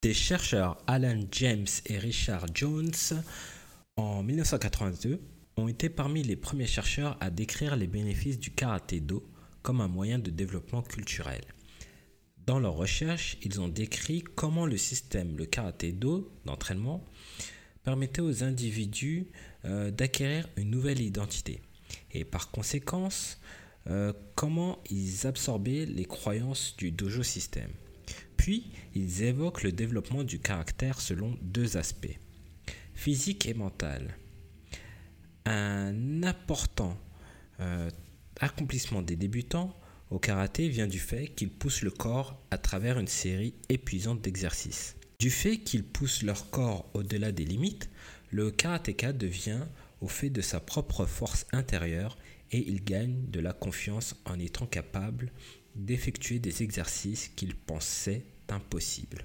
Des chercheurs Alan James et Richard Jones, en 1982, ont été parmi les premiers chercheurs à décrire les bénéfices du karaté-do comme un moyen de développement culturel. Dans leurs recherches, ils ont décrit comment le système, le karaté-do d'entraînement, permettait aux individus euh, d'acquérir une nouvelle identité et par conséquence euh, comment ils absorbaient les croyances du dojo système. Puis, ils évoquent le développement du caractère selon deux aspects, physique et mental. Un important euh, accomplissement des débutants au karaté vient du fait qu'ils poussent le corps à travers une série épuisante d'exercices. Du fait qu'ils poussent leur corps au-delà des limites, le karatéka devient au fait de sa propre force intérieure et il gagne de la confiance en étant capable d'effectuer des exercices qu'il pensait impossibles.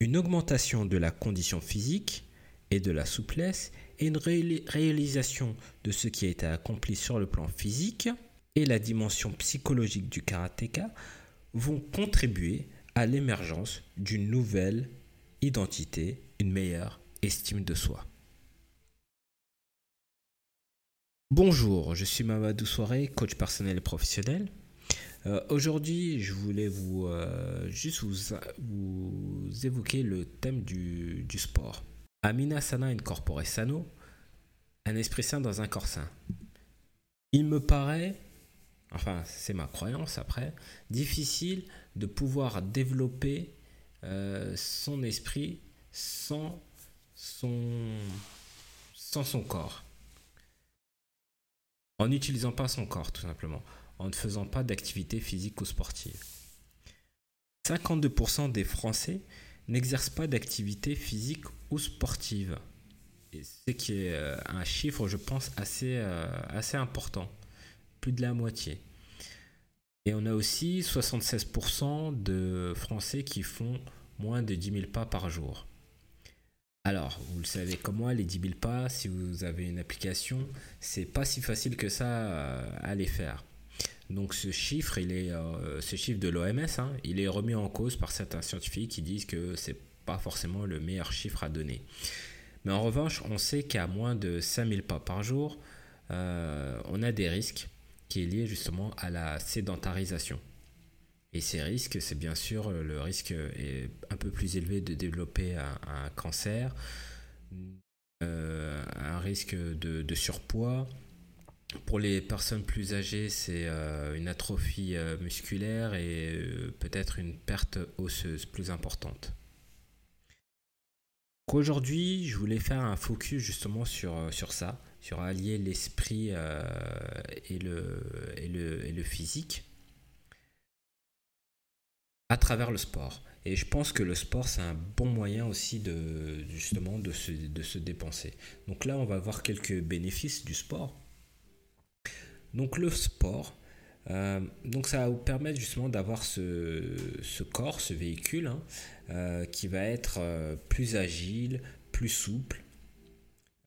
Une augmentation de la condition physique et de la souplesse et une réalisation de ce qui a été accompli sur le plan physique et la dimension psychologique du karatéka vont contribuer à l'émergence d'une nouvelle identité, une meilleure estime de soi. Bonjour, je suis Mamadou Soiré, coach personnel et professionnel. Euh, aujourd'hui, je voulais vous euh, juste vous, évoquer le thème du, sport. Amina Sana incorpore sano, un esprit sain dans un corps sain. Il me paraît, enfin c'est ma croyance après, difficile de pouvoir développer euh, son esprit sans son, sans son corps en n'utilisant pas son corps tout simplement, en ne faisant pas d'activité physique ou sportive. 52% des Français n'exercent pas d'activité physique ou sportive. Et ce qui est euh, un chiffre, je pense, assez, euh, assez important. Plus de la moitié. Et on a aussi 76% de Français qui font moins de 10 000 pas par jour. Alors, vous le savez comme moi, les 10 000 pas, si vous avez une application, c'est pas si facile que ça euh, à les faire. Donc ce chiffre, il est, euh, ce chiffre de l'OMS, hein, il est remis en cause par certains scientifiques qui disent que c'est pas forcément le meilleur chiffre à donner. Mais en revanche, on sait qu'à moins de 5000 pas par jour, euh, on a des risques qui est lié justement à la sédentarisation. Et ces risques, c'est bien sûr le risque est un peu plus élevé de développer un, cancer, euh, un risque de, surpoids. Pour les personnes plus âgées, c'est euh, une atrophie euh, musculaire et peut-être une perte osseuse plus importante. Aujourd'hui, je voulais faire un focus justement sur, sur ça, sur allier l'esprit et, le, et, le, et le physique à travers le sport. Et je pense que le sport, c'est un bon moyen aussi de, justement de se, de se dépenser. Donc là, on va voir quelques bénéfices du sport. Donc le sport, euh, donc ça va vous permettre justement d'avoir ce, ce, corps, ce véhicule, hein, euh, qui va être euh, plus agile, plus souple,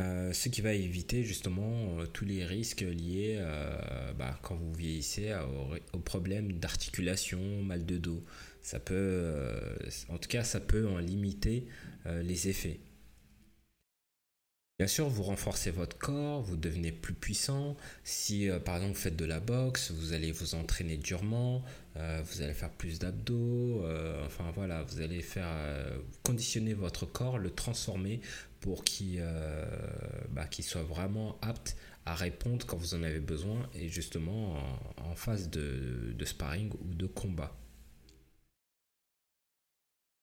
ce qui va éviter justement tous les risques liés bah, quand vous vieillissez aux problèmes d'articulation, mal de dos ça peut, euh, en tout cas, ça peut en limiter euh, les effets. Bien sûr, vous renforcez votre corps, vous devenez plus puissant. Si euh, par exemple vous faites de la boxe, vous allez vous entraîner durement, vous allez faire plus d'abdos, enfin voilà, vous allez faire conditionner votre corps, le transformer pour qu'il bah, soit vraiment apte à répondre quand vous en avez besoin et justement en, phase de sparring ou de combat.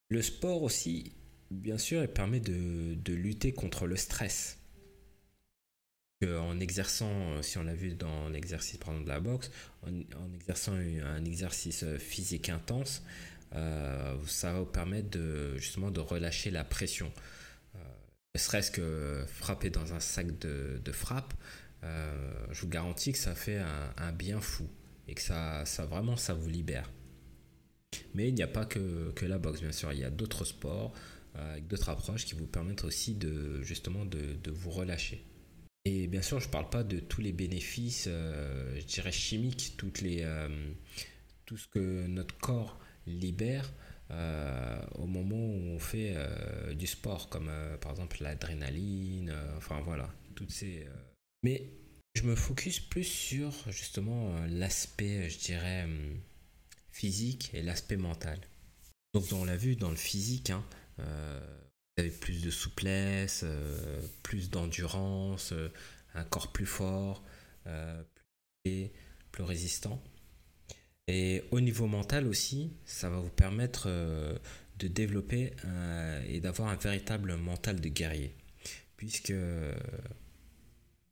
Le sport aussi, bien sûr, il permet de, lutter contre le stress. En exerçant, si on l'a vu dans l'exercice de la boxe, en, exerçant un exercice physique intense, euh, ça va vous permettre de, justement de relâcher la pression. Euh, ne serait-ce que frapper dans un sac de, frappe, euh, je vous garantis que ça fait un, un bien fou et que ça, ça vraiment ça vous libère. Mais il n'y a pas que, que, la boxe, bien sûr. Il y a d'autres sports euh, avec d'autres approches qui vous permettent aussi de justement de, de vous relâcher. Et bien sûr, je ne parle pas de tous les bénéfices, euh, je dirais chimiques, toutes les, euh, tout ce que notre corps libère on fait du sport, comme par exemple l'adrénaline, enfin voilà, toutes ces. Mais je me focus plus sur justement l'aspect, je dirais, physique et l'aspect mental. Donc on l'a vu dans le physique, hein, vous avez plus de souplesse, plus d'endurance, un corps plus fort, plus, résistant. Et au niveau mental aussi, ça va vous permettre euh, de développer et d'avoir un véritable mental de guerrier. Puisque,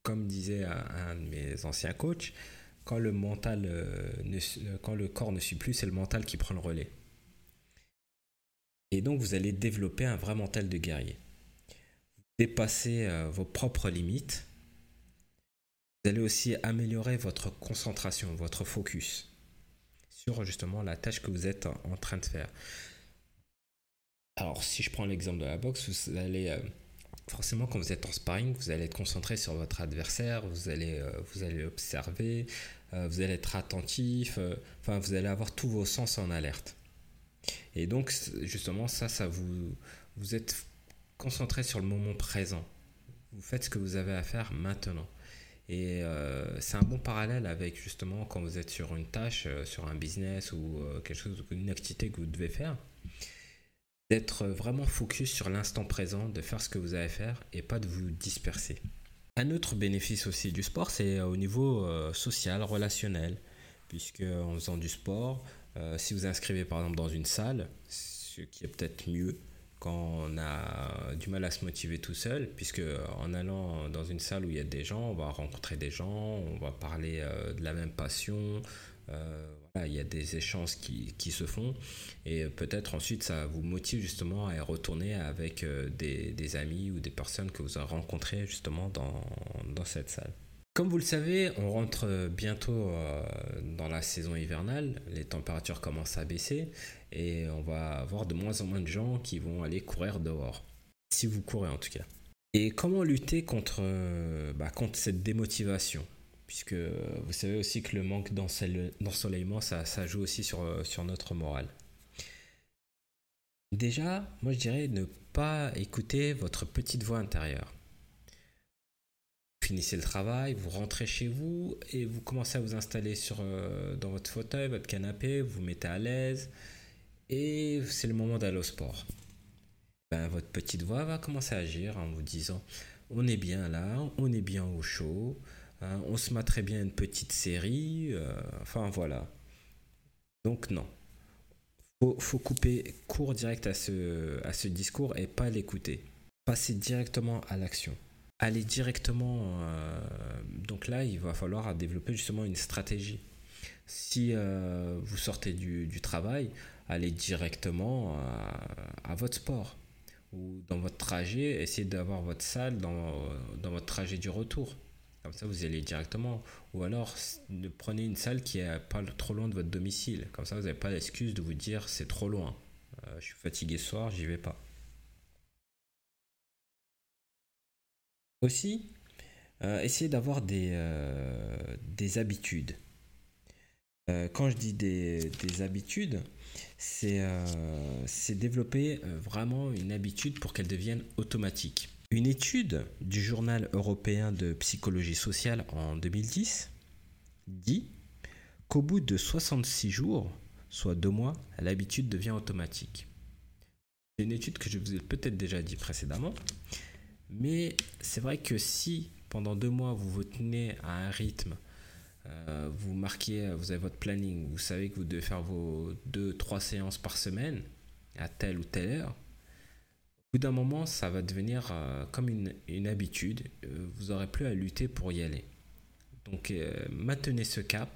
comme disait un, de mes anciens coachs, quand le, mental, euh, quand le corps ne suit plus, c'est le mental qui prend le relais. Et donc vous allez développer un vrai mental de guerrier. Dépasser euh, vos propres limites. Vous allez aussi améliorer votre concentration, votre focus sur justement la tâche que vous êtes en train de faire. Alors, si je prends l'exemple de la boxe, vous allez euh, forcément quand vous êtes en sparring, vous allez être concentré sur votre adversaire, vous allez euh, observer, euh, vous allez être attentif, enfin vous allez avoir tous vos sens en alerte. Et donc justement ça, ça vous vous êtes concentré sur le moment présent. Vous faites ce que vous avez à faire maintenant. Et euh, c'est un bon parallèle avec justement quand vous êtes sur une tâche, euh, sur un business ou euh, quelque chose, une activité que vous devez faire, d'être vraiment focus sur l'instant présent, de faire ce que vous avez à faire et pas de vous disperser. Un autre bénéfice aussi du sport, c'est au niveau social, relationnel, puisque en faisant du sport, si vous inscrivez par exemple dans une salle, ce qui est peut-être mieux, quand on a du mal à se motiver tout seul, puisque en allant dans une salle où il y a des gens, on va rencontrer des gens, on va parler euh, de la même passion, euh, il y a des échanges qui, se font, et peut-être ensuite ça vous motive justement à retourner avec euh, des, amis ou des personnes que vous avez rencontrées justement dans, cette salle. Comme vous le savez, on rentre bientôt dans la saison hivernale, les températures commencent à baisser et on va avoir de moins en moins de gens qui vont aller courir dehors. Si vous courez en tout cas. Et comment lutter contre, bah, contre cette démotivation? Puisque vous savez aussi que le manque d'ensoleillement, ça, joue aussi sur, sur notre morale. Déjà, moi je dirais ne pas écouter votre petite voix intérieure. Vous finissez le travail, vous rentrez chez vous et vous commencez à vous installer sur, euh, dans votre fauteuil, votre canapé, vous vous mettez à l'aise, et c'est le moment d'aller au sport. Ben, votre petite voix va commencer à agir en vous disant on est bien là, on est bien au chaud, hein, on se met très bien une petite série, euh, enfin voilà. Donc non. Faut, faut couper court direct à ce, discours et pas l'écouter. Passer directement à l'action. Aller directement. Euh, donc là, il va falloir développer justement une stratégie. Si euh, vous sortez du, travail, aller directement à, votre sport ou dans votre trajet, essayez d'avoir votre salle dans, votre trajet du retour. Comme ça, vous allez directement. Ou alors, prenez une salle qui est pas trop loin de votre domicile. Comme ça, vous n'avez pas l'excuse de vous dire c'est trop loin. Euh, je suis fatigué ce soir, j'y vais pas. Aussi, euh, essayez d'avoir des, euh, des habitudes. quand je dis des, des habitudes, c'est développer vraiment une habitude pour qu'elle devienne automatique. Une étude du journal européen de psychologie sociale en 2010 dit qu'au bout de 66 jours, soit deux mois, l'habitude devient automatique. C'est une étude que je vous ai peut-être déjà dit précédemment, mais c'est vrai que si pendant deux mois vous vous tenez à un rythme euh, vous marquez, vous avez votre planning, vous savez que vous devez faire vos 2-3 séances par semaine à telle ou telle heure. Bout d'un moment, ça va devenir euh, comme une, habitude. Euh, vous n'aurez plus à lutter pour y aller. Donc maintenez ce cap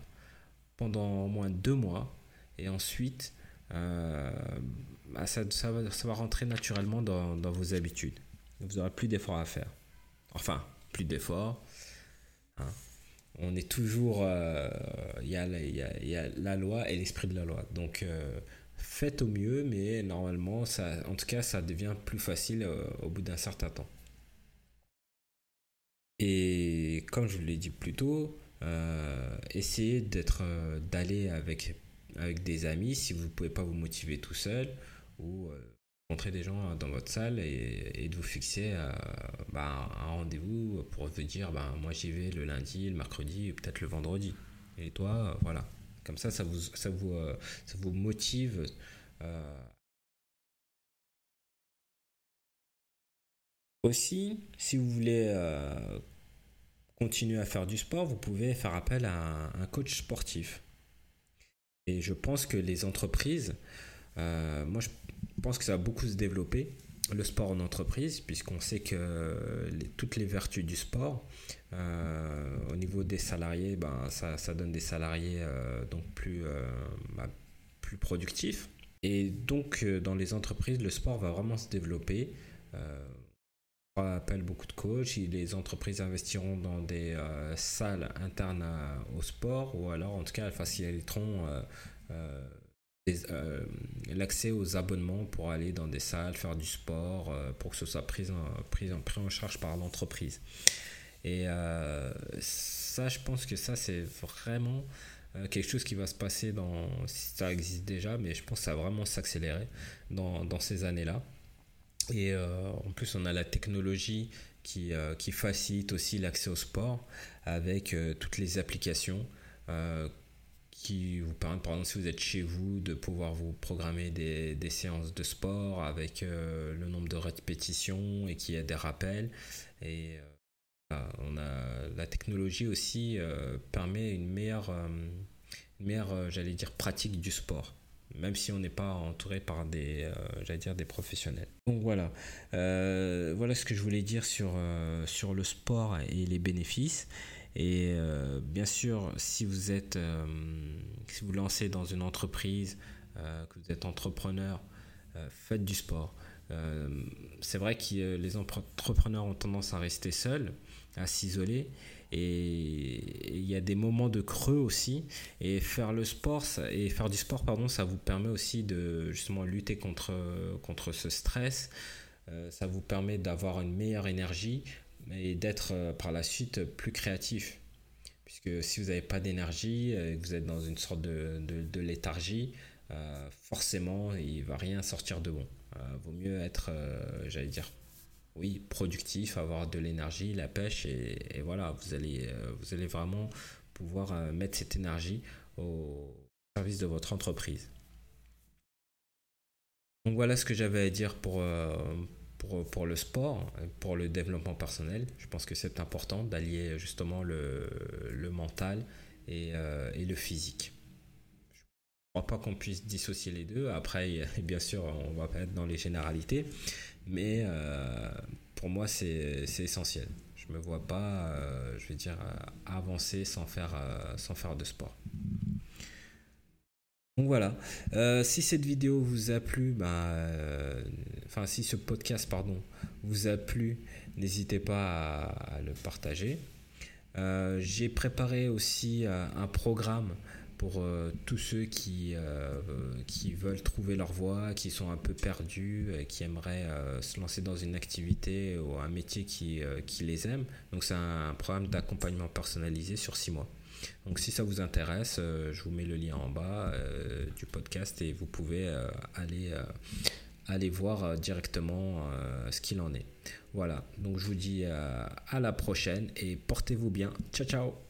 pendant au moins deux mois et ensuite bah, ça, va, ça, va, rentrer naturellement dans, vos habitudes. Vous n'aurez plus d'efforts à faire. Enfin, plus d'efforts. Hein on est toujours. Euh, il y, a, la loi et l'esprit de la loi. Donc, euh, faites au mieux, mais normalement, ça, en tout cas, ça devient plus facile euh, au bout d'un certain temps. Et comme je l'ai dit plus tôt, essayez d'être, d'aller avec, avec des amis si vous ne pouvez pas vous motiver tout seul ou rencontrer des gens dans votre salle et, de vous fixer bah, un rendez-vous pour vous dire bah, moi j'y vais le lundi, le mercredi, peut-être le vendredi. Et toi, voilà. Comme ça, ça vous, ça vous, ça vous motive. Aussi, si vous voulez continuer à faire du sport, vous pouvez faire appel à un, coach sportif. Et je pense que les entreprises, euh, moi je pense que ça va beaucoup se développer, le sport en entreprise, puisqu'on sait que toutes les vertus du sport, euh, au niveau des salariés, ben, ça, ça donne des salariés euh, donc plus, bah, plus productifs. Et donc dans les entreprises, le sport va vraiment se développer appelle beaucoup de coachs. Les entreprises investiront dans des euh, salles internes au sport ou alors en tout cas elles faciliteront euh, euh, l'accès aux abonnements pour aller dans des salles, faire du sport, pour que ce soit pris en, pris pris en charge par l'entreprise. Et ça, je pense que ça, c'est vraiment quelque chose qui va se passer dans, si ça existe déjà, mais je pense que ça va vraiment s'accélérer dans, dans ces années-là. Et euh, en plus, on a la technologie qui, euh, qui facilite aussi l'accès au sport avec euh, toutes les applications qui vous permettent, par exemple, si vous êtes chez vous, de pouvoir vous programmer des, des séances de sport avec le nombre de répétitions et qui a des rappels. Et on a, la technologie aussi permet une meilleure, meilleure j'allais dire, pratique du sport même si on n'est pas entouré par des, euh, j'allais dire, des professionnels. Donc voilà, euh, voilà ce que je voulais dire sur, euh, sur le sport et les bénéfices. Et bien sûr, si vous êtes, si vous lancez dans une entreprise, que vous êtes entrepreneur, faites du sport. c'est vrai que les entrepreneurs ont tendance à rester seuls, à s'isoler. Et il y a des moments de creux aussi. Et faire le sport et faire du sport, pardon, ça vous permet aussi de justement lutter contre, contre ce stress. Euh, ça vous permet d'avoir une meilleure énergie et d'être euh, par la suite plus créatif. Puisque si vous n'avez pas d'énergie, et que vous êtes dans une sorte de, de, léthargie, euh, forcément, il va rien sortir de bon. vaut mieux être, j'allais dire, oui, productif, avoir de l'énergie, la pêche, et, voilà, vous allez, euh, vous allez vraiment pouvoir euh, mettre cette énergie au service de votre entreprise. Donc voilà ce que j'avais à dire pour, euh, pour, pour, le sport, pour le développement personnel. Je pense que c'est important d'allier justement le, le mental et, et, le physique. Je ne crois pas qu'on puisse dissocier les deux. Après, bien sûr, on va pas être dans les généralités, mais euh, pour moi, c'est essentiel. Je ne me vois pas, euh, je vais dire, euh, avancer sans faire, sans faire de sport. Donc voilà, si cette vidéo vous a plu, bah, enfin si ce podcast pardon vous a plu, n'hésitez pas à, le partager. J'ai préparé aussi un programme pour euh, tous ceux qui, euh, veulent trouver leur voie, qui sont un peu perdus, qui aimeraient euh, se lancer dans une activité ou un métier qui, qui les aime. Donc c'est un programme d'accompagnement personnalisé sur six mois. Donc si ça vous intéresse, je vous mets le lien en bas du podcast et vous pouvez aller, aller voir directement ce qu'il en est. Voilà, donc je vous dis à la prochaine et portez-vous bien. Ciao ciao